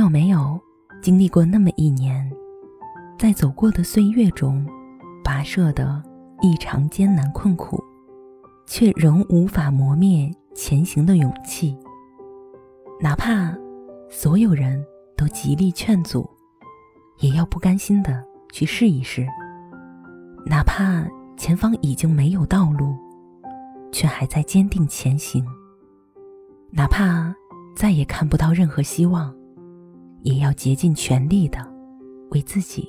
有没有经历过那么一年，在走过的岁月中，跋涉的异常艰难困苦，却仍无法磨灭前行的勇气？哪怕所有人都极力劝阻，也要不甘心的去试一试。哪怕前方已经没有道路，却还在坚定前行。哪怕再也看不到任何希望，也要竭尽全力的为自己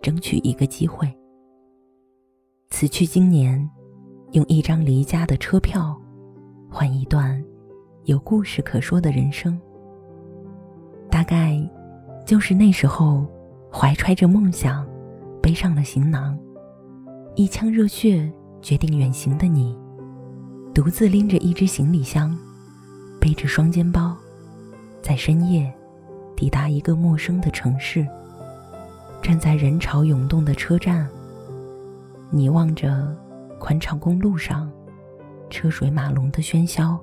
争取一个机会。此去经年，用一张离家的车票，换一段有故事可说的人生。大概就是那时候，怀揣着梦想，背上了行囊，一腔热血决定远行的你，独自拎着一只行李箱。背着双肩包，在深夜抵达一个陌生的城市。站在人潮涌动的车站，你望着宽敞公路上车水马龙的喧嚣，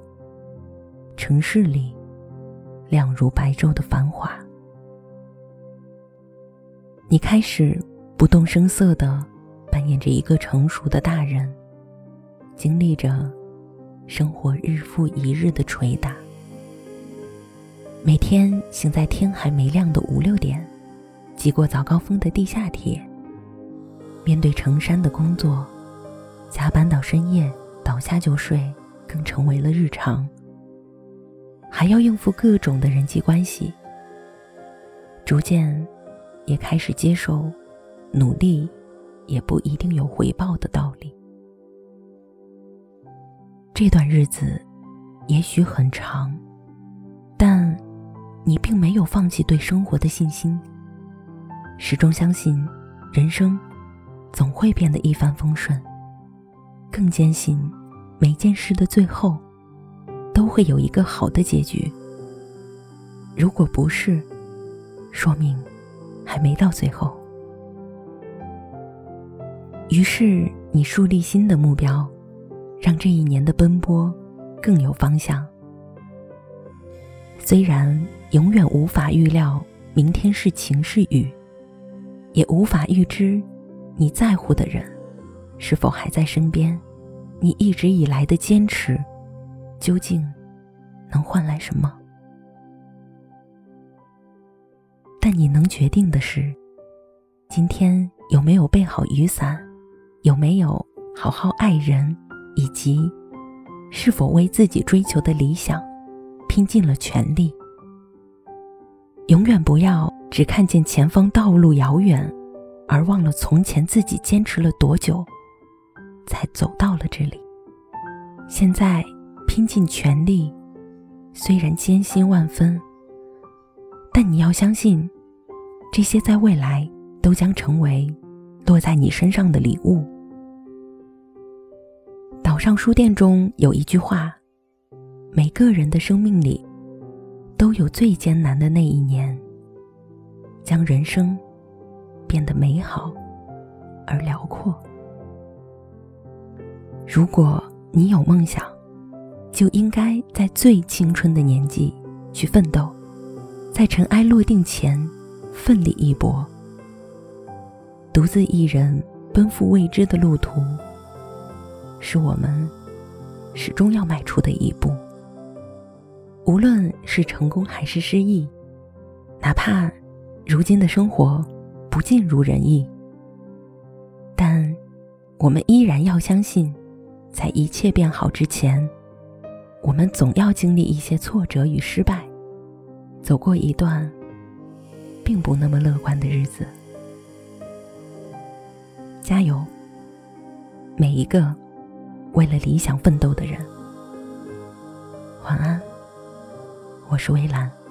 城市里亮如白昼的繁华。你开始不动声色的扮演着一个成熟的大人，经历着。生活日复一日的捶打，每天醒在天还没亮的五六点，挤过早高峰的地下铁，面对成山的工作，加班到深夜，倒下就睡，更成为了日常。还要应付各种的人际关系，逐渐也开始接受努力也不一定有回报的道理。这段日子也许很长，你并没有放弃对生活的信心，始终相信人生总会变得一帆风顺，更坚信每件事的最后都会有一个好的结局。如果不是，说明还没到最后。于是你树立新的目标。让这一年的奔波更有方向。虽然永远无法预料明天是晴是雨，也无法预知你在乎的人是否还在身边，你一直以来的坚持究竟能换来什么？但你能决定的是，今天有没有备好雨伞，有没有好好爱人。以及，是否为自己追求的理想拼尽了全力？永远不要只看见前方道路遥远，而忘了从前自己坚持了多久，才走到了这里。现在拼尽全力，虽然艰辛万分，但你要相信，这些在未来都将成为落在你身上的礼物。岛上书店中有一句话：“每个人的生命里，都有最艰难的那一年，将人生变得美好而辽阔。如果你有梦想，就应该在最青春的年纪去奋斗，在尘埃落定前奋力一搏。独自一人奔赴未知的路途。”是我们始终要迈出的一步。无论是成功还是失意，哪怕如今的生活不尽如人意，但我们依然要相信，在一切变好之前，我们总要经历一些挫折与失败，走过一段并不那么乐观的日子。加油，每一个。为了理想奋斗的人，晚安。我是微蓝。